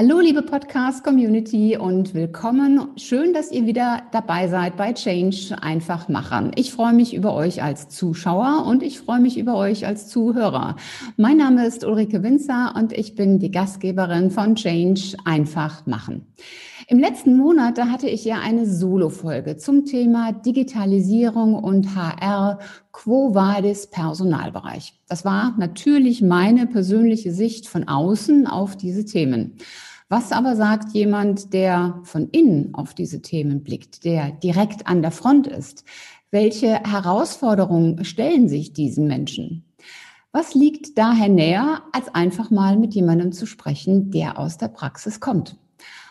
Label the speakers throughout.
Speaker 1: Hallo, liebe Podcast-Community und willkommen. Schön, dass ihr wieder dabei seid bei Change einfach machen. Ich freue mich über euch als Zuschauer und ich freue mich über euch als Zuhörer. Mein Name ist Ulrike Winzer und ich bin die Gastgeberin von Change einfach machen. Im letzten Monat, da hatte ich ja eine Solo-Folge zum Thema Digitalisierung und HR Quo Vadis Personalbereich. Das war natürlich meine persönliche Sicht von außen auf diese Themen. Was aber sagt jemand, der von innen auf diese Themen blickt, der direkt an der Front ist? Welche Herausforderungen stellen sich diesen Menschen? Was liegt daher näher, als einfach mal mit jemandem zu sprechen, der aus der Praxis kommt?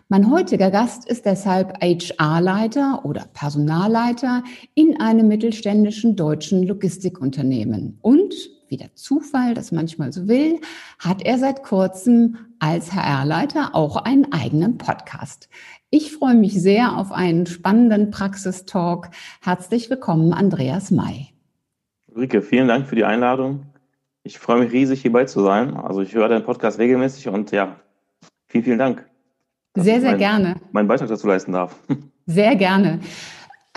Speaker 1: Mein heutiger Gast ist deshalb HR-Leiter oder Personalleiter in einem mittelständischen deutschen Logistikunternehmen. Und, wie der Zufall das manchmal so will, hat er seit kurzem als HR-Leiter auch einen eigenen Podcast. Ich freue mich sehr auf einen spannenden Praxistalk. Herzlich willkommen, Andreas May.
Speaker 2: Ulrike, vielen Dank für die Einladung. Ich freue mich riesig, hierbei zu sein. Also ich höre den Podcast regelmäßig und ja, vielen, vielen Dank
Speaker 1: sehr, sehr mein, gerne.
Speaker 2: Meinen Beitrag dazu leisten darf.
Speaker 1: Sehr gerne.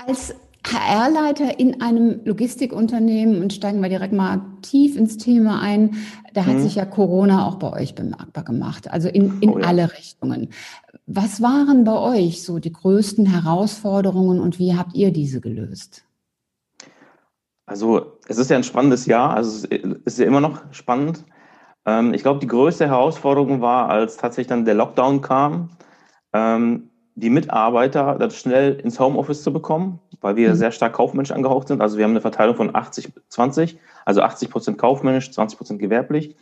Speaker 1: Als HR-Leiter in einem Logistikunternehmen und steigen wir direkt mal tief ins Thema ein. Da hat mhm. sich ja Corona auch bei euch bemerkbar gemacht, also in, in oh ja. alle Richtungen. Was waren bei euch so die größten Herausforderungen und wie habt ihr diese gelöst?
Speaker 2: Also es ist ja ein spannendes Jahr, also es ist ja immer noch spannend. Ähm, ich glaube, die größte Herausforderung war, als tatsächlich dann der Lockdown kam ähm, die Mitarbeiter das schnell ins Homeoffice zu bekommen, weil wir mhm. sehr stark kaufmännisch angehaucht sind. Also wir haben eine Verteilung von 80-20, also 80 Prozent kaufmännisch, 20 Prozent gewerblich.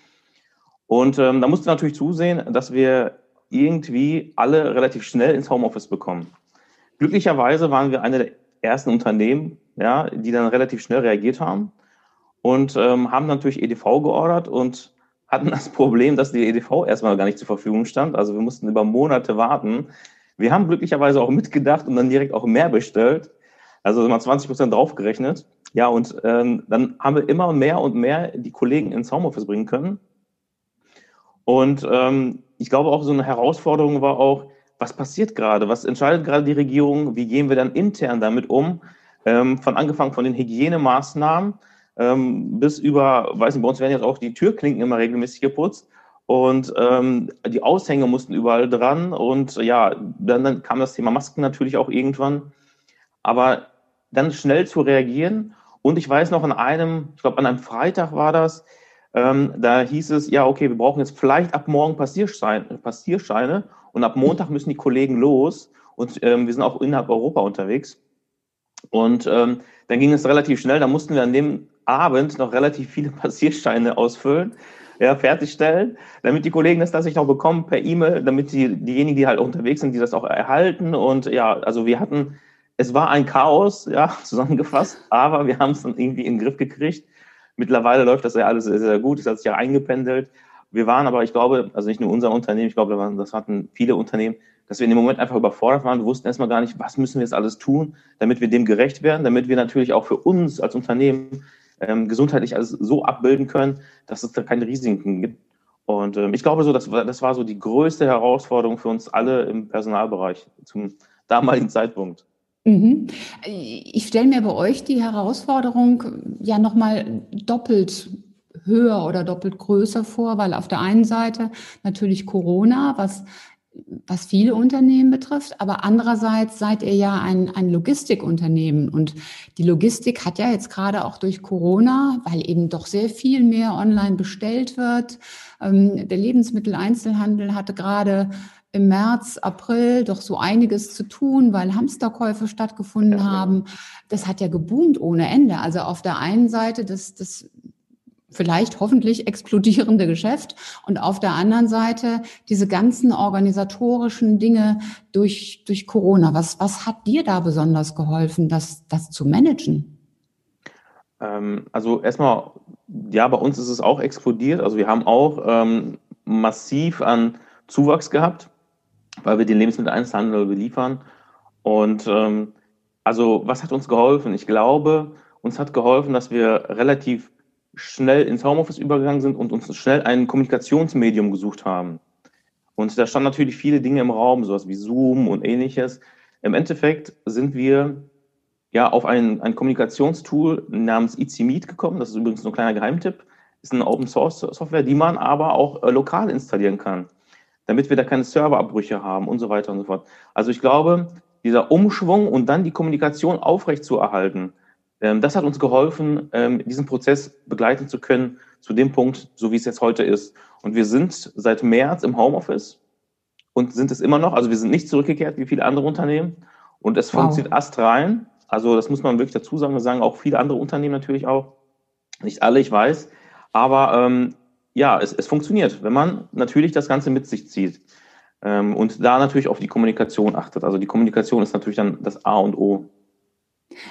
Speaker 2: Und ähm, da musste natürlich zusehen, dass wir irgendwie alle relativ schnell ins Homeoffice bekommen. Glücklicherweise waren wir eine der ersten Unternehmen, ja, die dann relativ schnell reagiert haben und ähm, haben natürlich EDV geordert und hatten das Problem, dass die EDV erstmal gar nicht zur Verfügung stand. Also wir mussten über Monate warten. Wir haben glücklicherweise auch mitgedacht und dann direkt auch mehr bestellt. Also mal 20 Prozent draufgerechnet. Ja, und ähm, dann haben wir immer mehr und mehr die Kollegen ins Homeoffice bringen können. Und ähm, ich glaube auch so eine Herausforderung war auch, was passiert gerade? Was entscheidet gerade die Regierung? Wie gehen wir dann intern damit um? Ähm, von angefangen von den Hygienemaßnahmen ähm, bis über, weiß nicht, bei uns werden jetzt auch die Türklinken immer regelmäßig geputzt und ähm, die Aushänge mussten überall dran. Und ja, dann, dann kam das Thema Masken natürlich auch irgendwann. Aber dann schnell zu reagieren. Und ich weiß noch an einem, ich glaube an einem Freitag war das, ähm, da hieß es, ja, okay, wir brauchen jetzt vielleicht ab morgen Passierscheine, Passierscheine. Und ab Montag müssen die Kollegen los. Und ähm, wir sind auch innerhalb Europa unterwegs. Und ähm, dann ging es relativ schnell, da mussten wir an dem Abend noch relativ viele Passierscheine ausfüllen, ja, fertigstellen, damit die Kollegen das tatsächlich auch bekommen per E-Mail, damit die, diejenigen, die halt unterwegs sind, die das auch erhalten. Und ja, also wir hatten, es war ein Chaos, ja, zusammengefasst, aber wir haben es dann irgendwie in den Griff gekriegt. Mittlerweile läuft das ja alles sehr, sehr gut, es hat sich ja eingependelt. Wir waren aber, ich glaube, also nicht nur unser Unternehmen, ich glaube, das hatten viele Unternehmen, dass wir in dem Moment einfach überfordert waren. Wir wussten erstmal gar nicht, was müssen wir jetzt alles tun, damit wir dem gerecht werden, damit wir natürlich auch für uns als Unternehmen ähm, gesundheitlich alles so abbilden können, dass es da keine Risiken gibt. Und ähm, ich glaube so, das war, das war so die größte Herausforderung für uns alle im Personalbereich zum damaligen Zeitpunkt.
Speaker 1: Mhm. Ich stelle mir bei euch die Herausforderung ja nochmal doppelt höher oder doppelt größer vor, weil auf der einen Seite natürlich Corona, was was viele Unternehmen betrifft, aber andererseits seid ihr ja ein, ein Logistikunternehmen und die Logistik hat ja jetzt gerade auch durch Corona, weil eben doch sehr viel mehr online bestellt wird. Ähm, der Lebensmitteleinzelhandel hatte gerade im März, April doch so einiges zu tun, weil Hamsterkäufe stattgefunden haben. Das hat ja geboomt ohne Ende. Also auf der einen Seite das, das vielleicht hoffentlich explodierende Geschäft und auf der anderen Seite diese ganzen organisatorischen Dinge durch, durch Corona. Was, was hat dir da besonders geholfen, das, das zu managen?
Speaker 2: Ähm, also erstmal, ja, bei uns ist es auch explodiert. Also wir haben auch ähm, massiv an Zuwachs gehabt, weil wir den Lebensmitteleinzelhandel beliefern. Und ähm, also was hat uns geholfen? Ich glaube, uns hat geholfen, dass wir relativ schnell ins Homeoffice übergegangen sind und uns schnell ein Kommunikationsmedium gesucht haben. Und da standen natürlich viele Dinge im Raum, sowas wie Zoom und ähnliches. Im Endeffekt sind wir ja auf ein, ein Kommunikationstool namens Easy Meet gekommen. Das ist übrigens ein kleiner Geheimtipp. Ist eine Open Source Software, die man aber auch äh, lokal installieren kann, damit wir da keine Serverabbrüche haben und so weiter und so fort. Also ich glaube, dieser Umschwung und dann die Kommunikation aufrechtzuerhalten, das hat uns geholfen, ähm, diesen Prozess begleiten zu können zu dem Punkt, so wie es jetzt heute ist. Und wir sind seit März im Homeoffice und sind es immer noch. Also wir sind nicht zurückgekehrt wie viele andere Unternehmen. Und es wow. funktioniert astrein. Also das muss man wirklich dazu sagen. Wir sagen auch viele andere Unternehmen natürlich auch. Nicht alle, ich weiß. Aber ähm, ja, es, es funktioniert, wenn man natürlich das Ganze mit sich zieht. Ähm, und da natürlich auf die Kommunikation achtet. Also die Kommunikation ist natürlich dann das A und O.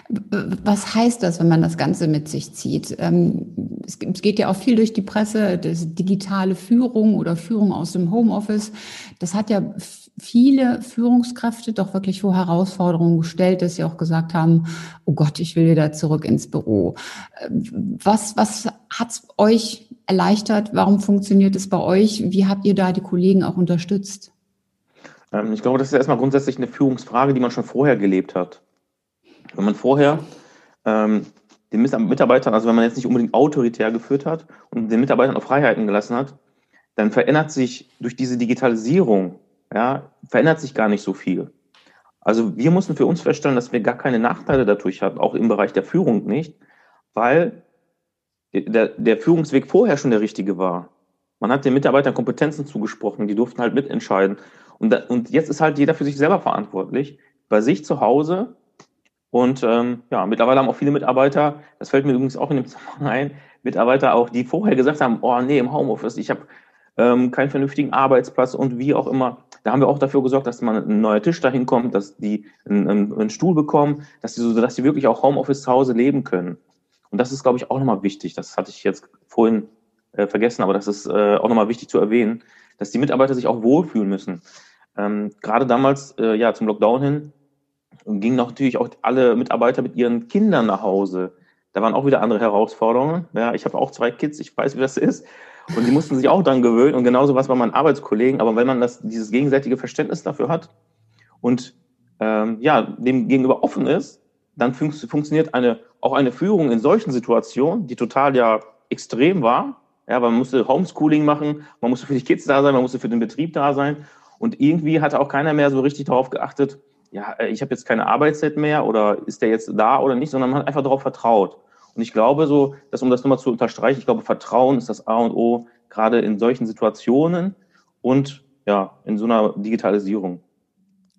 Speaker 1: Was heißt das, wenn man das Ganze mit sich zieht? Ähm, es geht ja auch viel durch die Presse, das digitale Führung oder Führung aus dem Homeoffice. Das hat ja viele Führungskräfte doch wirklich vor Herausforderungen gestellt, dass sie auch gesagt haben, oh Gott, ich will wieder zurück ins Büro. Ähm, was, was hat euch erleichtert? Warum funktioniert es bei euch? Wie habt ihr da die Kollegen auch unterstützt?
Speaker 2: Ähm, ich glaube, das ist erstmal grundsätzlich eine Führungsfrage, die man schon vorher gelebt hat. Wenn man vorher ähm, den Mitarbeitern, also wenn man jetzt nicht unbedingt autoritär geführt hat und den Mitarbeitern auch Freiheiten gelassen hat, dann verändert sich durch diese Digitalisierung, ja, verändert sich gar nicht so viel. Also wir mussten für uns feststellen, dass wir gar keine Nachteile dadurch hatten, auch im Bereich der Führung nicht, weil der, der Führungsweg vorher schon der richtige war. Man hat den Mitarbeitern Kompetenzen zugesprochen, die durften halt mitentscheiden. Und, da, und jetzt ist halt jeder für sich selber verantwortlich, bei sich zu Hause und ähm, ja, mittlerweile haben auch viele Mitarbeiter, das fällt mir übrigens auch in dem Zusammenhang ein, Mitarbeiter auch, die vorher gesagt haben, oh nee, im Homeoffice, ich habe ähm, keinen vernünftigen Arbeitsplatz und wie auch immer. Da haben wir auch dafür gesorgt, dass man ein neuer Tisch dahin kommt, dass die einen, einen Stuhl bekommen, dass die so, dass die wirklich auch Homeoffice zu Hause leben können. Und das ist, glaube ich, auch nochmal wichtig. Das hatte ich jetzt vorhin äh, vergessen, aber das ist äh, auch nochmal wichtig zu erwähnen, dass die Mitarbeiter sich auch wohlfühlen müssen. Ähm, gerade damals, äh, ja, zum Lockdown hin, und gingen natürlich auch alle Mitarbeiter mit ihren Kindern nach Hause. Da waren auch wieder andere Herausforderungen. Ja, ich habe auch zwei Kids, ich weiß, wie das ist. Und die mussten sich auch dann gewöhnen. Und genauso was bei meinen Arbeitskollegen. Aber wenn man das, dieses gegenseitige Verständnis dafür hat und ähm, ja, dem gegenüber offen ist, dann fun funktioniert eine, auch eine Führung in solchen Situationen, die total ja extrem war. Ja, man musste Homeschooling machen, man musste für die Kids da sein, man musste für den Betrieb da sein. Und irgendwie hatte auch keiner mehr so richtig darauf geachtet, ja, äh, ich habe jetzt keine Arbeitszeit mehr oder ist der jetzt da oder nicht, sondern man hat einfach darauf vertraut. Und ich glaube so, dass um das nochmal zu unterstreichen, ich glaube, Vertrauen ist das A und O, gerade in solchen Situationen und ja, in so einer Digitalisierung.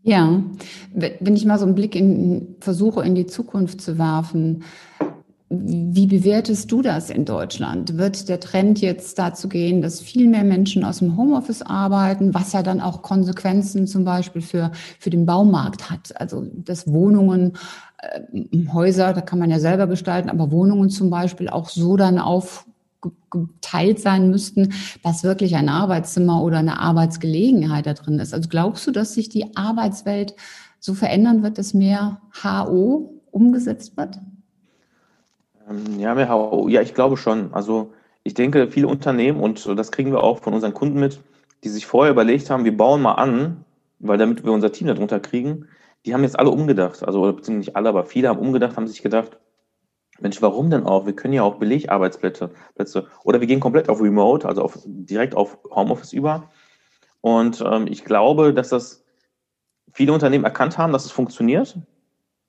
Speaker 1: Ja, wenn ich mal so einen Blick in versuche, in die Zukunft zu werfen, wie bewertest du das in Deutschland? Wird der Trend jetzt dazu gehen, dass viel mehr Menschen aus dem Homeoffice arbeiten, was ja dann auch Konsequenzen zum Beispiel für, für den Baumarkt hat? Also, dass Wohnungen, äh, Häuser, da kann man ja selber gestalten, aber Wohnungen zum Beispiel auch so dann aufgeteilt sein müssten, dass wirklich ein Arbeitszimmer oder eine Arbeitsgelegenheit da drin ist. Also glaubst du, dass sich die Arbeitswelt so verändern wird, dass mehr HO umgesetzt wird?
Speaker 2: Ähm, ja, ja, ich glaube schon. Also ich denke, viele Unternehmen, und das kriegen wir auch von unseren Kunden mit, die sich vorher überlegt haben, wir bauen mal an, weil damit wir unser Team darunter kriegen, die haben jetzt alle umgedacht. Also beziehungsweise nicht alle, aber viele haben umgedacht, haben sich gedacht, Mensch, warum denn auch? Wir können ja auch Belegarbeitsplätze Plätze, oder wir gehen komplett auf Remote, also auf, direkt auf Homeoffice über. Und ähm, ich glaube, dass das viele Unternehmen erkannt haben, dass es funktioniert.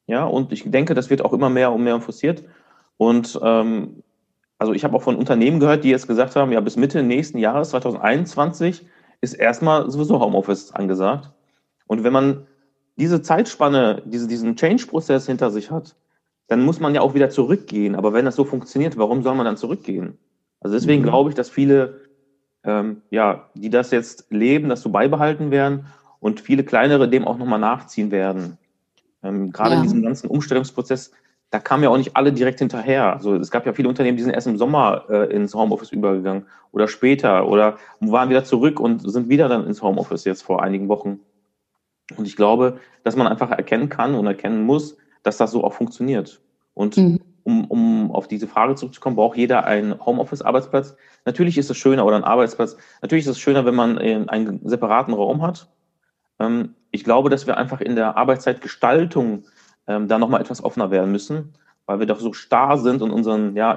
Speaker 2: Ja, und ich denke, das wird auch immer mehr und mehr forciert. Und ähm, also ich habe auch von Unternehmen gehört, die jetzt gesagt haben, ja, bis Mitte nächsten Jahres, 2021, ist erstmal sowieso Homeoffice angesagt. Und wenn man diese Zeitspanne, diese, diesen Change-Prozess hinter sich hat, dann muss man ja auch wieder zurückgehen. Aber wenn das so funktioniert, warum soll man dann zurückgehen? Also deswegen mhm. glaube ich, dass viele, ähm, ja, die das jetzt leben, das so beibehalten werden und viele kleinere dem auch nochmal nachziehen werden. Ähm, gerade ja. in diesem ganzen Umstellungsprozess da kamen ja auch nicht alle direkt hinterher. Also es gab ja viele Unternehmen, die sind erst im Sommer äh, ins Homeoffice übergegangen oder später oder waren wieder zurück und sind wieder dann ins Homeoffice jetzt vor einigen Wochen. Und ich glaube, dass man einfach erkennen kann und erkennen muss, dass das so auch funktioniert. Und mhm. um, um auf diese Frage zurückzukommen, braucht jeder einen Homeoffice-Arbeitsplatz. Natürlich ist es schöner oder ein Arbeitsplatz. Natürlich ist es schöner, wenn man einen separaten Raum hat. Ähm, ich glaube, dass wir einfach in der Arbeitszeitgestaltung ähm, da nochmal etwas offener werden müssen, weil wir doch so starr sind in unseren, ja,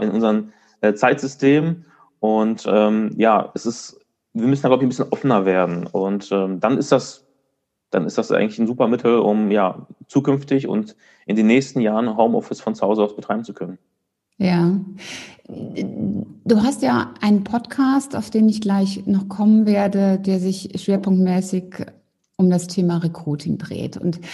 Speaker 2: äh, Zeitsystemen. Und ähm, ja, es ist, wir müssen da, glaube ich, ein bisschen offener werden. Und ähm, dann ist das, dann ist das eigentlich ein super Mittel, um ja zukünftig und in den nächsten Jahren Homeoffice von zu Hause aus betreiben zu können.
Speaker 1: Ja. Du hast ja einen Podcast, auf den ich gleich noch kommen werde, der sich schwerpunktmäßig um das Thema Recruiting dreht. Und mhm.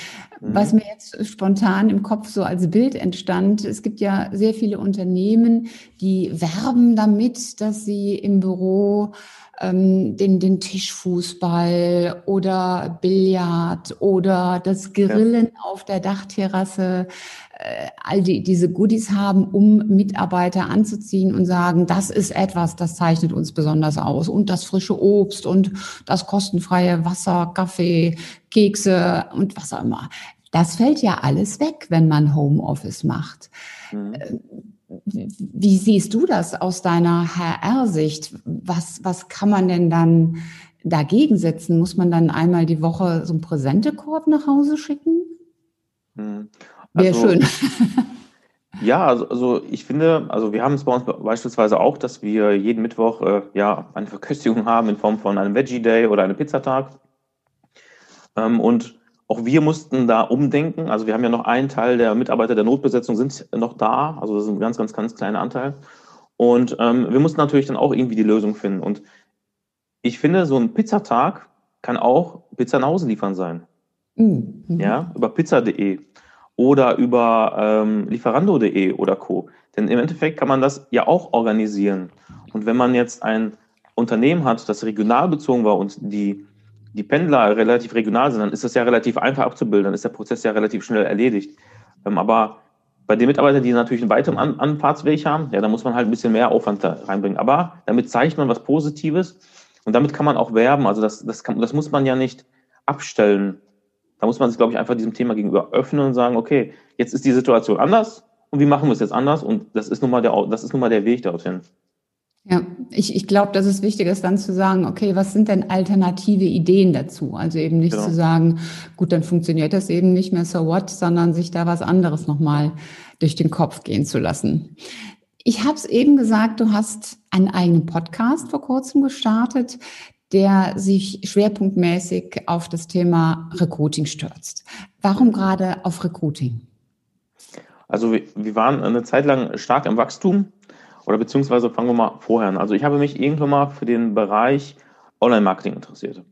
Speaker 1: was mir jetzt spontan im Kopf so als Bild entstand, es gibt ja sehr viele Unternehmen, die werben damit, dass sie im Büro ähm, den, den Tischfußball oder Billard oder das Grillen ja. auf der Dachterrasse äh, all die, diese Goodies haben, um Mitarbeiter anzuziehen und sagen, das ist etwas, das zeichnet uns besonders aus. Und das frische Obst und das kostenfreie Wasser, Kaffee, Kekse und was auch immer. Das fällt ja alles weg, wenn man Homeoffice macht. Mhm. Wie siehst du das aus deiner HR-Sicht? Was, was kann man denn dann dagegen setzen? Muss man dann einmal die Woche so einen Präsentekorb nach Hause schicken?
Speaker 2: Wäre also, schön. Ja, also, also ich finde, also wir haben es bei uns beispielsweise auch, dass wir jeden Mittwoch äh, ja eine Verköstigung haben in Form von einem Veggie Day oder einem Pizzatag. Ähm, und auch wir mussten da umdenken. Also wir haben ja noch einen Teil der Mitarbeiter der Notbesetzung sind noch da. Also das ist ein ganz, ganz, ganz kleiner Anteil. Und ähm, wir mussten natürlich dann auch irgendwie die Lösung finden. Und ich finde, so ein Pizzatag kann auch Pizza nach Hause liefern sein. Mhm. Ja, über pizza.de oder über ähm, lieferando.de oder Co. Denn im Endeffekt kann man das ja auch organisieren. Und wenn man jetzt ein Unternehmen hat, das regional bezogen war und die, die Pendler relativ regional sind, dann ist das ja relativ einfach abzubilden, dann ist der Prozess ja relativ schnell erledigt. Ähm, aber bei den Mitarbeitern, die natürlich einen weiteren An Anfahrtsweg haben, ja, da muss man halt ein bisschen mehr Aufwand da reinbringen. Aber damit zeigt man was Positives und damit kann man auch werben. Also das, das, kann, das muss man ja nicht abstellen. Da muss man sich, glaube ich, einfach diesem Thema gegenüber öffnen und sagen, okay, jetzt ist die Situation anders und wie machen wir es jetzt anders? Und das ist nun mal der, das ist nun mal der Weg dorthin.
Speaker 1: Ja, ich, ich glaube, dass es wichtig ist, dann zu sagen, okay, was sind denn alternative Ideen dazu? Also eben nicht genau. zu sagen, gut, dann funktioniert das eben nicht mehr, so what, sondern sich da was anderes nochmal durch den Kopf gehen zu lassen. Ich habe es eben gesagt, du hast einen eigenen Podcast vor kurzem gestartet der sich schwerpunktmäßig auf das Thema Recruiting stürzt. Warum gerade auf Recruiting?
Speaker 2: Also wir, wir waren eine Zeit lang stark im Wachstum oder beziehungsweise fangen wir mal vorher an. Also ich habe mich irgendwann mal für den Bereich Online-Marketing interessiert.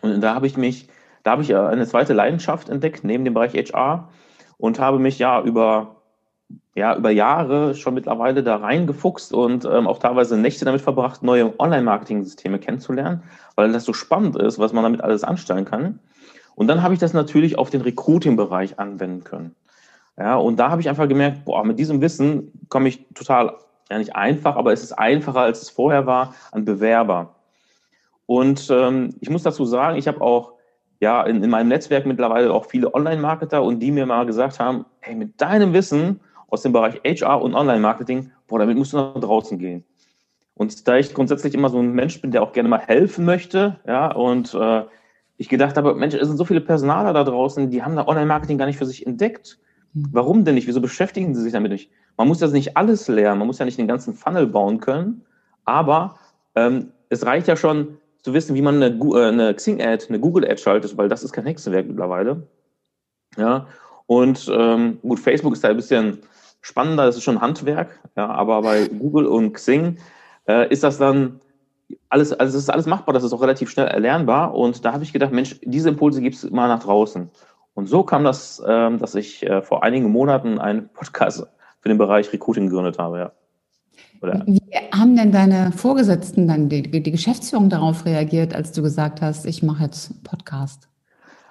Speaker 2: Und da habe ich mich, da habe ich eine zweite Leidenschaft entdeckt, neben dem Bereich HR und habe mich ja über ja, über Jahre schon mittlerweile da reingefuchst und ähm, auch teilweise Nächte damit verbracht, neue Online-Marketing-Systeme kennenzulernen, weil das so spannend ist, was man damit alles anstellen kann. Und dann habe ich das natürlich auf den Recruiting-Bereich anwenden können. Ja, und da habe ich einfach gemerkt, boah, mit diesem Wissen komme ich total, ja nicht einfach, aber es ist einfacher, als es vorher war, an Bewerber. Und ähm, ich muss dazu sagen, ich habe auch ja in, in meinem Netzwerk mittlerweile auch viele Online-Marketer und die mir mal gesagt haben, hey, mit deinem Wissen aus dem Bereich HR und Online-Marketing, boah, damit musst du nach draußen gehen. Und da ich grundsätzlich immer so ein Mensch bin, der auch gerne mal helfen möchte, ja, und äh, ich gedacht habe, Mensch, es sind so viele Personaler da draußen, die haben da Online-Marketing gar nicht für sich entdeckt. Hm. Warum denn nicht? Wieso beschäftigen sie sich damit nicht? Man muss das nicht alles lernen, man muss ja nicht den ganzen Funnel bauen können, aber ähm, es reicht ja schon zu wissen, wie man eine, äh, eine Xing-Ad, eine Google-Ad schaltet, weil das ist kein Hexenwerk mittlerweile. Ja, und ähm, gut, Facebook ist da ein bisschen spannender, das ist schon Handwerk, ja, aber bei Google und Xing äh, ist das dann alles, also es ist alles machbar, das ist auch relativ schnell erlernbar und da habe ich gedacht, Mensch, diese Impulse gibt es mal nach draußen. Und so kam das, ähm, dass ich äh, vor einigen Monaten einen Podcast für den Bereich Recruiting gegründet habe, ja.
Speaker 1: Oder? Wie haben denn deine Vorgesetzten, dann die, die Geschäftsführung darauf reagiert, als du gesagt hast, ich mache jetzt Podcast?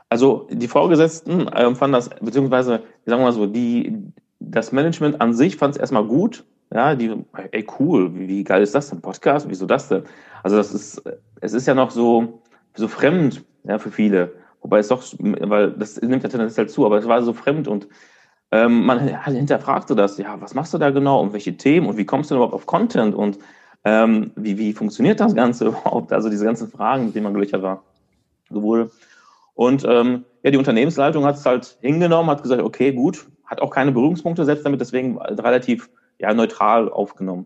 Speaker 2: Also die Vorgesetzten äh, fanden das, beziehungsweise, sagen wir mal so, die, das Management an sich fand es erstmal gut. Ja, die, ey, cool, wie, wie geil ist das denn? Podcast? Wieso das denn? Also das ist, es ist ja noch so, so fremd, ja, für viele. Wobei es doch, weil das nimmt ja tendenziell zu, aber es war so fremd und ähm, man hinterfragte das, ja, was machst du da genau und welche Themen und wie kommst du überhaupt auf Content und ähm, wie, wie funktioniert das Ganze überhaupt? Also diese ganzen Fragen, mit denen man gelöchert war. Sowohl. Und ähm, ja, die Unternehmensleitung hat es halt hingenommen, hat gesagt, okay, gut, hat auch keine Berührungspunkte selbst damit, deswegen relativ ja, neutral aufgenommen.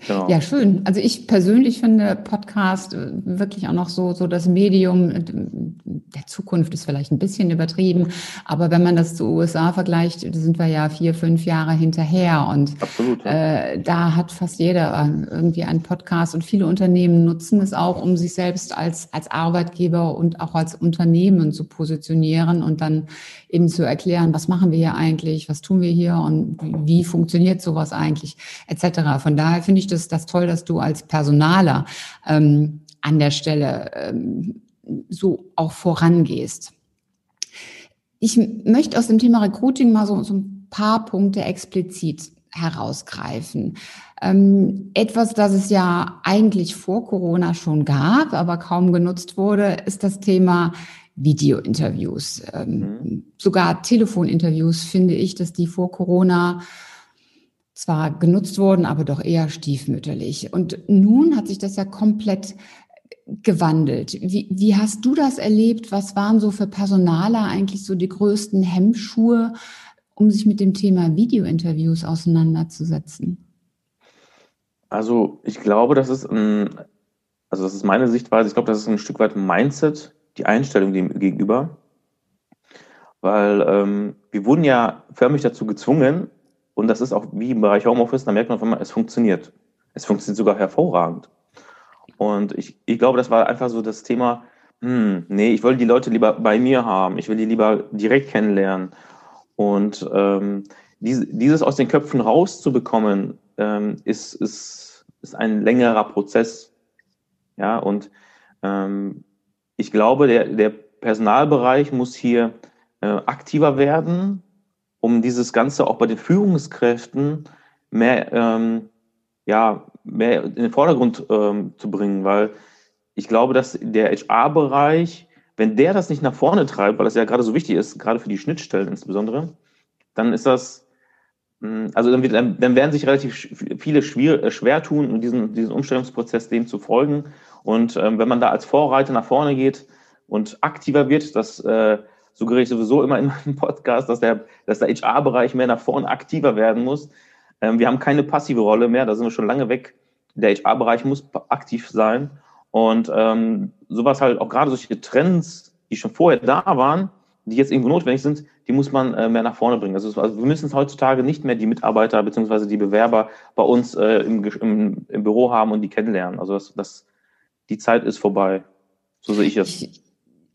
Speaker 1: Genau. Ja, schön. Also ich persönlich finde Podcast äh, wirklich auch noch so, so das Medium äh, der Zukunft ist vielleicht ein bisschen übertrieben. Aber wenn man das zu USA vergleicht, sind wir ja vier, fünf Jahre hinterher. Und Absolut, ja. äh, da hat fast jeder äh, irgendwie einen Podcast und viele Unternehmen nutzen es auch, um sich selbst als, als Arbeitgeber und auch als Unternehmen zu positionieren und dann eben zu erklären, was machen wir hier eigentlich, was tun wir hier und wie funktioniert sowas eigentlich, etc. Von daher finde ich das, das toll, dass du als Personaler ähm, an der Stelle ähm, so auch vorangehst. Ich möchte aus dem Thema Recruiting mal so, so ein paar Punkte explizit herausgreifen. Ähm, etwas, das es ja eigentlich vor Corona schon gab, aber kaum genutzt wurde, ist das Thema Videointerviews, ähm, mhm. sogar Telefoninterviews finde ich, dass die vor Corona zwar genutzt wurden, aber doch eher stiefmütterlich. Und nun hat sich das ja komplett gewandelt. Wie, wie hast du das erlebt? Was waren so für Personaler eigentlich so die größten Hemmschuhe, um sich mit dem Thema Videointerviews auseinanderzusetzen?
Speaker 2: Also ich glaube, das ist ein, also das ist meine Sichtweise, ich glaube, das ist ein Stück weit Mindset, die Einstellung dem gegenüber. Weil ähm, wir wurden ja förmlich dazu gezwungen, und das ist auch wie im Bereich Homeoffice, da merkt man auf einmal, es funktioniert. Es funktioniert sogar hervorragend. Und ich, ich glaube, das war einfach so das Thema, hm, nee, ich will die Leute lieber bei mir haben, ich will die lieber direkt kennenlernen. Und ähm, diese, dieses aus den Köpfen rauszubekommen, ähm, ist, ist, ist ein längerer Prozess. Ja, und ähm, ich glaube, der, der Personalbereich muss hier äh, aktiver werden, um dieses Ganze auch bei den Führungskräften mehr, ähm, ja, mehr in den Vordergrund ähm, zu bringen, weil ich glaube, dass der HR-Bereich, wenn der das nicht nach vorne treibt, weil das ja gerade so wichtig ist, gerade für die Schnittstellen insbesondere, dann ist das, hm, also dann, wird, dann werden sich relativ viele schwer, äh, schwer tun, diesen, diesen Umstellungsprozess dem zu folgen. Und ähm, wenn man da als Vorreiter nach vorne geht und aktiver wird, das äh, suggeriere ich sowieso immer in meinem Podcast, dass der, dass der HR-Bereich mehr nach vorne aktiver werden muss. Ähm, wir haben keine passive Rolle mehr, da sind wir schon lange weg. Der HR-Bereich muss aktiv sein. Und ähm, sowas halt auch gerade solche Trends, die schon vorher da waren, die jetzt irgendwo notwendig sind, die muss man äh, mehr nach vorne bringen. Also, also wir müssen heutzutage nicht mehr die Mitarbeiter beziehungsweise die Bewerber bei uns äh, im, im, im, Büro haben und die kennenlernen. Also das, das, die Zeit ist vorbei. So sehe ich es.
Speaker 1: Ich,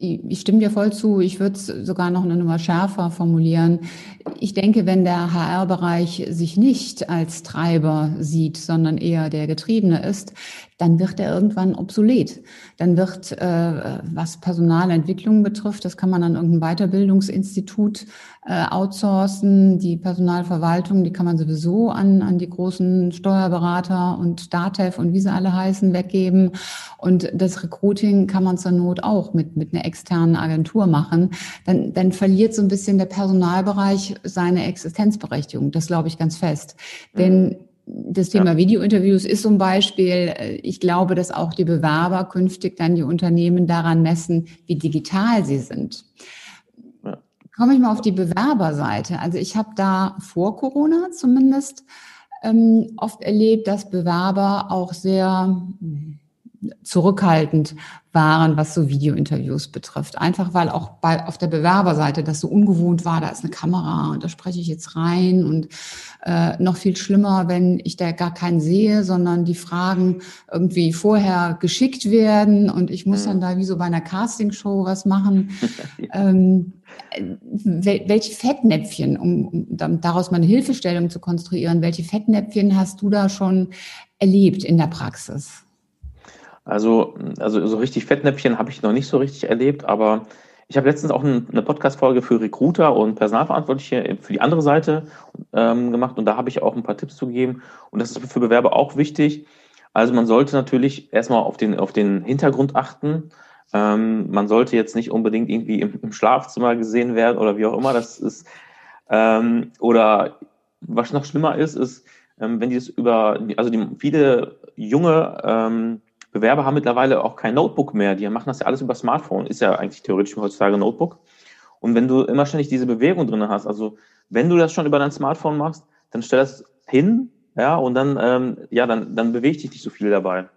Speaker 1: ich stimme dir voll zu. Ich würde es sogar noch eine Nummer schärfer formulieren. Ich denke, wenn der HR-Bereich sich nicht als Treiber sieht, sondern eher der Getriebene ist, dann wird er irgendwann obsolet. Dann wird, äh, was Personalentwicklung betrifft, das kann man an irgendein Weiterbildungsinstitut äh, outsourcen. Die Personalverwaltung, die kann man sowieso an, an die großen Steuerberater und DATEV und wie sie alle heißen, weggeben. Und das Recruiting kann man zur Not auch mit, mit einer externen Agentur machen. Dann, dann verliert so ein bisschen der Personalbereich seine Existenzberechtigung. Das glaube ich ganz fest. Denn mhm. das Thema ja. Videointerviews ist zum Beispiel, ich glaube, dass auch die Bewerber künftig dann die Unternehmen daran messen, wie digital sie sind. Komme ich mal auf die Bewerberseite. Also ich habe da vor Corona zumindest ähm, oft erlebt, dass Bewerber auch sehr zurückhaltend waren, was so Videointerviews betrifft. Einfach weil auch bei, auf der Bewerberseite das so ungewohnt war, da ist eine Kamera und da spreche ich jetzt rein und äh, noch viel schlimmer, wenn ich da gar keinen sehe, sondern die Fragen irgendwie vorher geschickt werden und ich muss dann da wie so bei einer Castingshow was machen. ähm, welche Fettnäpfchen, um, um daraus mal eine Hilfestellung zu konstruieren, welche Fettnäpfchen hast du da schon erlebt in der Praxis?
Speaker 2: Also, also so richtig Fettnäpfchen habe ich noch nicht so richtig erlebt, aber Ich habe letztens auch eine Podcast-Folge für Recruiter und Personalverantwortliche für die andere Seite ähm, gemacht und da habe ich auch ein paar Tipps zu gegeben. Und das ist für Bewerber auch wichtig. Also man sollte natürlich erstmal auf den, auf den Hintergrund achten. Ähm, man sollte jetzt nicht unbedingt irgendwie im, im, Schlafzimmer gesehen werden oder wie auch immer. Das ist ähm, oder was noch schlimmer ist, ist, ähm, wenn die es über, also die, viele junge ähm, Bewerber haben mittlerweile auch kein Notebook mehr. Die machen das ja alles über Smartphone. Ist ja eigentlich theoretisch heutzutage ein Notebook. Und wenn du immer ständig diese Bewegung drin hast, also wenn du das schon über dein Smartphone machst, dann stell das hin, ja, und dann, ähm, ja, dann, dann bewegt dich nicht so viel dabei.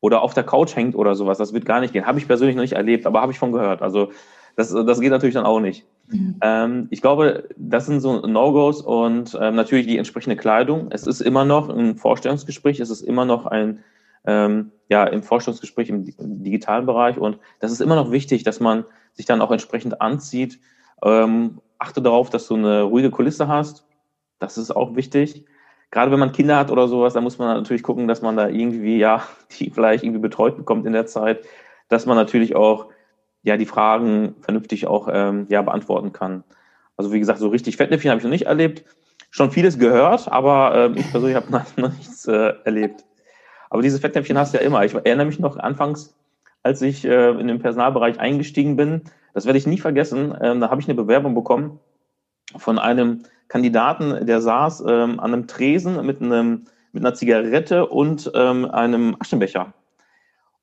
Speaker 2: Oder auf der Couch hängt oder sowas, das wird gar nicht gehen. Habe ich persönlich noch nicht erlebt, aber habe ich von gehört. Also das, das geht natürlich dann auch nicht. Mhm. Ähm, ich glaube, das sind so No-Gos und ähm, natürlich die entsprechende Kleidung. Es ist immer noch ein Vorstellungsgespräch, es ist immer noch ein, ähm, ja, im Vorstellungsgespräch im, digitalen Bereich und das ist immer noch wichtig, dass man sich dann auch entsprechend anzieht. Ähm, achte darauf, dass du eine ruhige Kulisse hast. Das ist auch wichtig. Gerade wenn man Kinder hat oder sowas, da muss man natürlich gucken, dass man da irgendwie, ja, die vielleicht irgendwie betreut bekommt in der Zeit, dass man natürlich auch ja die Fragen vernünftig auch ähm, ja, beantworten kann. Also wie gesagt, so richtig Fettnäpfchen habe ich noch nicht erlebt. Schon vieles gehört, aber äh, ich persönlich habe noch, noch nichts äh, erlebt. Aber diese Fettnäpfchen hast du ja immer. Ich erinnere mich noch anfangs, als ich äh, in den Personalbereich eingestiegen bin, das werde ich nie vergessen, ähm, da habe ich eine Bewerbung bekommen von einem Kandidaten, der saß ähm, an einem Tresen mit, einem, mit einer Zigarette und ähm, einem Aschenbecher.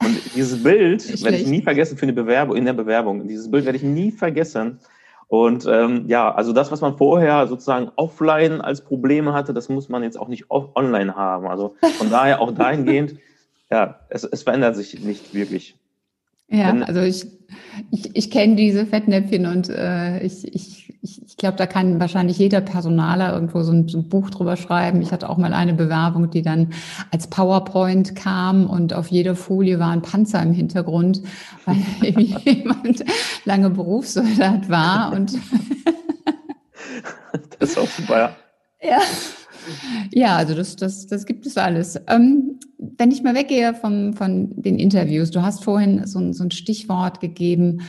Speaker 2: Und dieses Bild werde ich nie vergessen für eine Bewerbung, in der Bewerbung. Dieses Bild werde ich nie vergessen. Und ähm, ja, also das, was man vorher sozusagen offline als Probleme hatte, das muss man jetzt auch nicht online haben. Also von daher auch dahingehend, ja, es, es verändert sich nicht wirklich.
Speaker 1: Ja, also ich, ich, ich kenne diese Fettnäpfchen und äh, ich, ich, ich, ich glaube, da kann wahrscheinlich jeder Personaler irgendwo so ein, so ein, Buch drüber schreiben. Ich hatte auch mal eine Bewerbung, die dann als PowerPoint kam und auf jeder Folie war ein Panzer im Hintergrund, weil jemand lange Berufssoldat war und
Speaker 2: das ist auch super, ja.
Speaker 1: Ja. Also das, das, das gibt es alles. Ähm, wenn ich mal weggehe von, von den Interviews, du hast vorhin so, so ein Stichwort gegeben,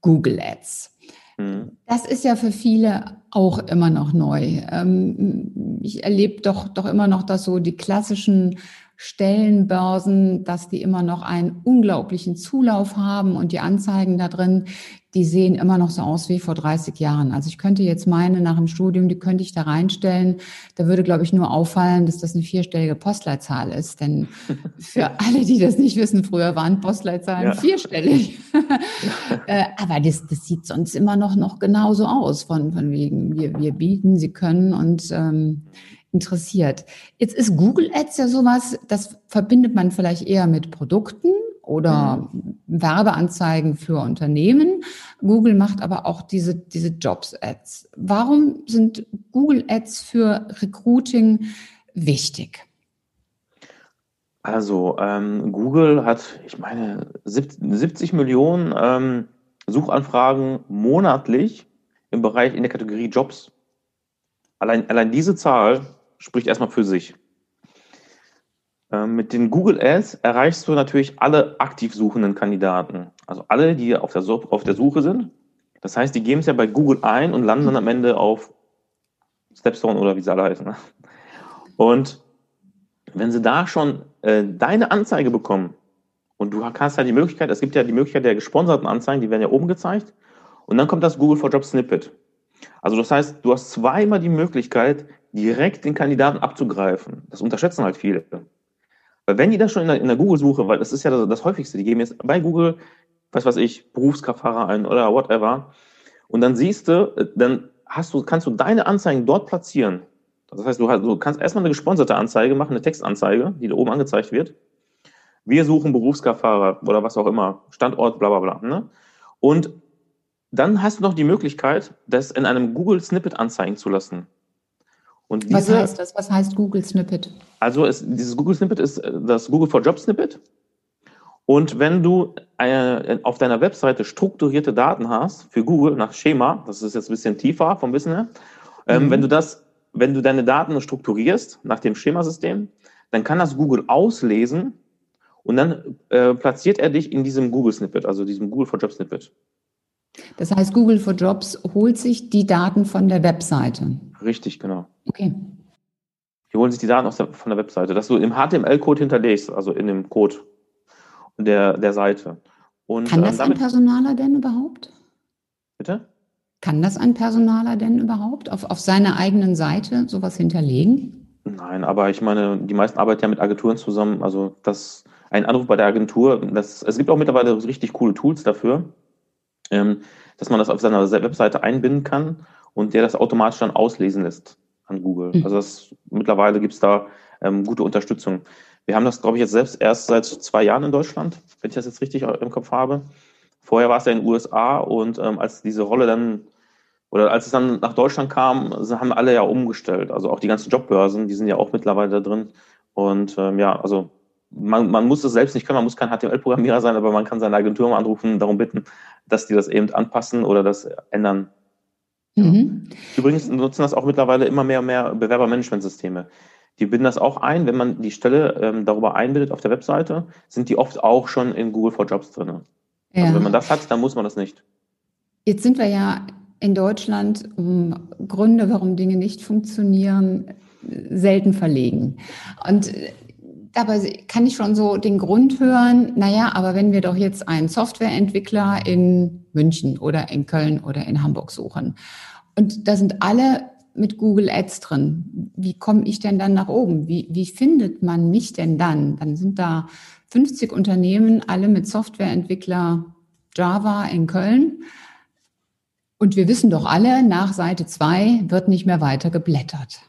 Speaker 1: Google Ads. Mhm. Das ist ja für viele auch immer noch neu. Ähm, ich erlebe doch, doch immer noch, dass so die klassischen Stellenbörsen, dass die immer noch einen unglaublichen Zulauf haben und die Anzeigen da drin, die sehen immer noch so aus wie vor 30 Jahren. Also ich könnte jetzt meine nach dem Studium, die könnte ich da reinstellen. Da würde, glaube ich, nur auffallen, dass das eine vierstellige Postleitzahl ist. Denn für alle, die das nicht wissen, früher waren Postleitzahlen ja. vierstellig. Äh, aber das, das sieht sonst immer noch, noch genauso aus, von, von wegen, wir, wir bieten, sie können und ähm, interessiert. Jetzt ist Google Ads ja sowas, das verbindet man vielleicht eher mit Produkten oder mhm. Werbeanzeigen für Unternehmen. Google macht aber auch diese, diese Jobs-Ads. Warum sind Google Ads für Recruiting wichtig?
Speaker 2: Also ähm, Google hat, ich meine, 70 Millionen ähm, Suchanfragen monatlich im Bereich in der Kategorie Jobs. Allein, allein diese Zahl spricht erstmal für sich. Ähm, mit den Google Ads erreichst du natürlich alle aktiv suchenden Kandidaten. Also alle, die auf der, auf der Suche sind. Das heißt, die geben es ja bei Google ein und landen dann am Ende auf Stepstone oder wie sie alle heißen. Und wenn sie da schon äh, deine Anzeige bekommen und du hast ja die Möglichkeit, es gibt ja die Möglichkeit der gesponserten Anzeigen, die werden ja oben gezeigt und dann kommt das Google for Job Snippet. Also das heißt, du hast zweimal die Möglichkeit, direkt den Kandidaten abzugreifen. Das unterschätzen halt viele. Weil wenn die das schon in der, in der Google-Suche, weil das ist ja das, das, häufigste, die geben jetzt bei Google, was weiß ich, Berufskraftfahrer ein oder whatever, und dann siehst du, dann hast du, kannst du deine Anzeigen dort platzieren. Das heißt, du, hast, du kannst erstmal eine gesponserte Anzeige machen, eine Textanzeige, die da oben angezeigt wird. Wir suchen Berufskraftfahrer oder was auch immer, Standort, bla bla bla. Ne? Und dann hast du noch die Möglichkeit, das in einem Google Snippet anzeigen zu lassen.
Speaker 1: Und diese, Was heißt das? Was heißt Google Snippet?
Speaker 2: Also es, dieses Google Snippet ist äh, das Google for Job Snippet. Und wenn du äh, auf deiner Webseite strukturierte Daten hast für Google nach Schema, das ist jetzt ein bisschen tiefer vom Wissen her, ähm, mhm. wenn du das, wenn du deine Daten strukturierst nach dem Schemasystem, dann kann das Google auslesen und dann äh, platziert er dich in diesem Google Snippet, also diesem Google for Job Snippet.
Speaker 1: Das heißt, Google for Jobs holt sich die Daten von der Webseite.
Speaker 2: Richtig, genau.
Speaker 1: Okay.
Speaker 2: Die holen sich die Daten der, von der Webseite, dass du im HTML-Code hinterlegst, also in dem Code der, der Seite.
Speaker 1: Und, Kann das ähm, damit, ein Personaler denn überhaupt?
Speaker 2: Bitte?
Speaker 1: Kann das ein Personaler denn überhaupt auf, auf seiner eigenen Seite sowas hinterlegen?
Speaker 2: Nein, aber ich meine, die meisten arbeiten ja mit Agenturen zusammen. Also das ein Anruf bei der Agentur, das, es gibt auch mittlerweile richtig coole Tools dafür, dass man das auf seiner Webseite einbinden kann und der das automatisch dann auslesen lässt an Google. Mhm. Also das, mittlerweile gibt es da ähm, gute Unterstützung. Wir haben das, glaube ich, jetzt selbst erst seit zwei Jahren in Deutschland, wenn ich das jetzt richtig im Kopf habe. Vorher war es ja in den USA und ähm, als diese Rolle dann oder als es dann nach Deutschland kam, haben alle ja umgestellt. Also auch die ganzen Jobbörsen, die sind ja auch mittlerweile da drin. Und ähm, ja, also man, man muss es selbst nicht können, man muss kein HTML-Programmierer sein, aber man kann seine Agentur mal anrufen, darum bitten, dass die das eben anpassen oder das ändern. Mhm. Übrigens nutzen das auch mittlerweile immer mehr und mehr Bewerbermanagementsysteme. Die binden das auch ein, wenn man die Stelle ähm, darüber einbindet auf der Webseite, sind die oft auch schon in Google for Jobs drin. Ja. Also wenn man das hat, dann muss man das nicht.
Speaker 1: Jetzt sind wir ja in Deutschland um Gründe, warum Dinge nicht funktionieren, selten verlegen. Und dabei kann ich schon so den Grund hören, naja, aber wenn wir doch jetzt einen Softwareentwickler in München oder in Köln oder in Hamburg suchen und da sind alle mit Google Ads drin, wie komme ich denn dann nach oben? Wie, wie findet man mich denn dann? Dann sind da 50 Unternehmen, alle mit Softwareentwickler Java in Köln. Und wir wissen doch alle, nach Seite 2 wird nicht mehr weiter geblättert.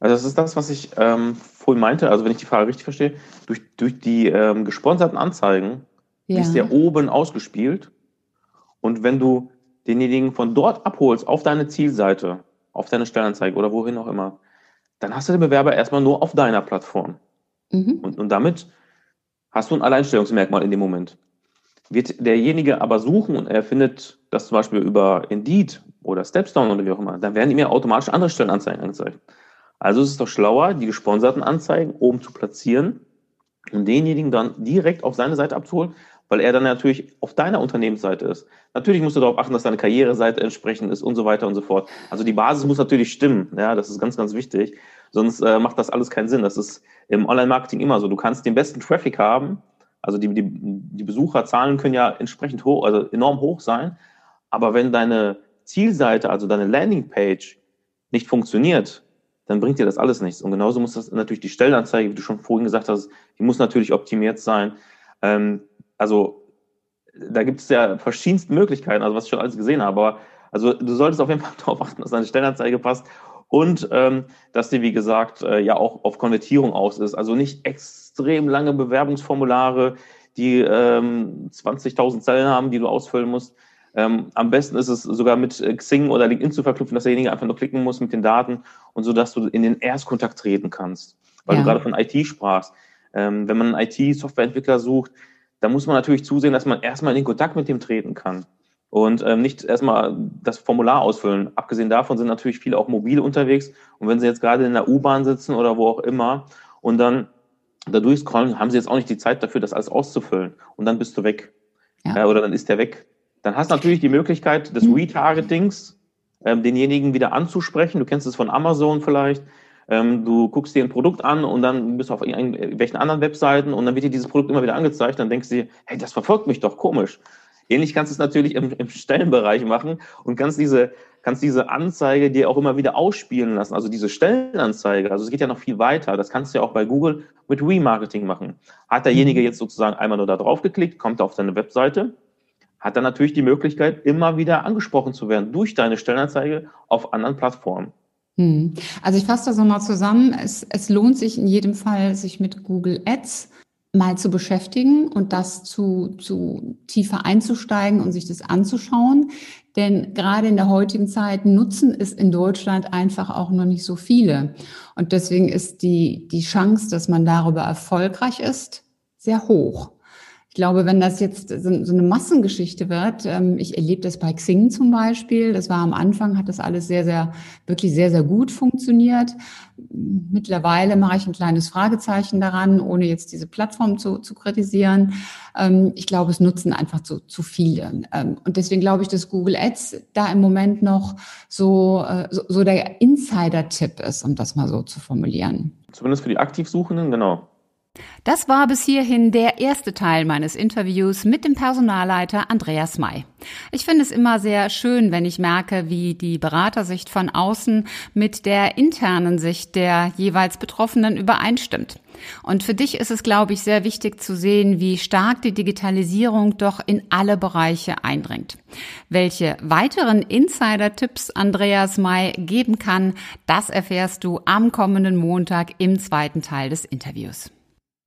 Speaker 2: Also das ist das, was ich ähm, vorhin meinte, also wenn ich die Frage richtig verstehe, durch, durch die ähm, gesponserten Anzeigen ja. ist der oben ausgespielt. Und wenn du denjenigen von dort abholst auf deine Zielseite, auf deine Stellenanzeige oder wohin auch immer, dann hast du den Bewerber erstmal nur auf deiner Plattform. Mhm. Und, und damit hast du ein Alleinstellungsmerkmal in dem Moment. Wird derjenige aber suchen und er findet das zum Beispiel über Indeed oder Stepstone oder wie auch immer, dann werden ihm ja automatisch andere Stellenanzeigen angezeigt. Also ist es doch schlauer, die gesponserten Anzeigen oben zu platzieren und denjenigen dann direkt auf seine Seite abzuholen, weil er dann natürlich auf deiner Unternehmensseite ist. Natürlich musst du darauf achten, dass deine Karriereseite entsprechend ist und so weiter und so fort. Also die Basis muss natürlich stimmen. Ja, das ist ganz, ganz wichtig. Sonst äh, macht das alles keinen Sinn. Das ist im Online-Marketing immer so. Du kannst den besten Traffic haben. Also die, die, die Besucherzahlen können ja entsprechend hoch, also enorm hoch sein. Aber wenn deine Zielseite, also deine Landingpage nicht funktioniert, dann bringt dir das alles nichts. Und genauso muss das natürlich die Stellenanzeige, wie du schon vorhin gesagt hast, die muss natürlich optimiert sein. Ähm, also da gibt es ja verschiedenste Möglichkeiten, also was ich schon alles gesehen habe. Aber also du solltest auf jeden Fall darauf achten, dass deine Stellenanzeige passt und ähm, dass die, wie gesagt, äh, ja auch auf Konvertierung aus ist. Also nicht extrem lange Bewerbungsformulare, die ähm, 20.000 Zeilen haben, die du ausfüllen musst, ähm, am besten ist es sogar mit äh, Xing oder LinkedIn zu verknüpfen, dass derjenige einfach nur klicken muss mit den Daten und so, dass du in den Erstkontakt treten kannst. Weil ja. du gerade von IT sprachst. Ähm, wenn man einen IT-Softwareentwickler sucht, dann muss man natürlich zusehen, dass man erstmal in den Kontakt mit dem treten kann und ähm, nicht erstmal das Formular ausfüllen. Abgesehen davon sind natürlich viele auch mobil unterwegs und wenn sie jetzt gerade in der U-Bahn sitzen oder wo auch immer und dann da durchscrollen, haben sie jetzt auch nicht die Zeit dafür, das alles auszufüllen und dann bist du weg. Ja. Äh, oder dann ist der weg. Dann hast du natürlich die Möglichkeit des Retargetings, ähm, denjenigen wieder anzusprechen. Du kennst es von Amazon vielleicht. Ähm, du guckst dir ein Produkt an und dann bist du auf irgendwelchen anderen Webseiten und dann wird dir dieses Produkt immer wieder angezeigt. Dann denkst du dir, hey, das verfolgt mich doch, komisch. Ähnlich kannst du es natürlich im, im Stellenbereich machen und kannst diese, kannst diese Anzeige dir auch immer wieder ausspielen lassen. Also diese Stellenanzeige, also es geht ja noch viel weiter. Das kannst du ja auch bei Google mit Remarketing machen. Hat derjenige mhm. jetzt sozusagen einmal nur da drauf geklickt, kommt auf deine Webseite, hat dann natürlich die Möglichkeit, immer wieder angesprochen zu werden durch deine Stellenanzeige auf anderen Plattformen.
Speaker 1: Hm. Also ich fasse das nochmal zusammen. Es, es lohnt sich in jedem Fall, sich mit Google Ads mal zu beschäftigen und das zu, zu tiefer einzusteigen und sich das anzuschauen. Denn gerade in der heutigen Zeit nutzen es in Deutschland einfach auch noch nicht so viele. Und deswegen ist die, die Chance, dass man darüber erfolgreich ist, sehr hoch glaube, wenn das jetzt so, so eine Massengeschichte wird, ähm, ich erlebe das bei Xing zum Beispiel, das war am Anfang, hat das alles sehr, sehr, wirklich sehr, sehr gut funktioniert. Mittlerweile mache ich ein kleines Fragezeichen daran, ohne jetzt diese Plattform zu, zu kritisieren. Ähm, ich glaube, es nutzen einfach zu, zu viele. Ähm, und deswegen glaube ich, dass Google Ads da im Moment noch so, äh, so, so der Insider-Tipp ist, um das mal so zu formulieren.
Speaker 2: Zumindest für die Aktivsuchenden, genau.
Speaker 1: Das war bis hierhin der erste Teil meines Interviews mit dem Personalleiter Andreas May. Ich finde es immer sehr schön, wenn ich merke, wie die Beratersicht von außen mit der internen Sicht der jeweils Betroffenen übereinstimmt. Und für dich ist es, glaube ich, sehr wichtig zu sehen, wie stark die Digitalisierung doch in alle Bereiche eindringt. Welche weiteren Insider-Tipps Andreas May geben kann, das erfährst du am kommenden Montag im zweiten Teil des Interviews.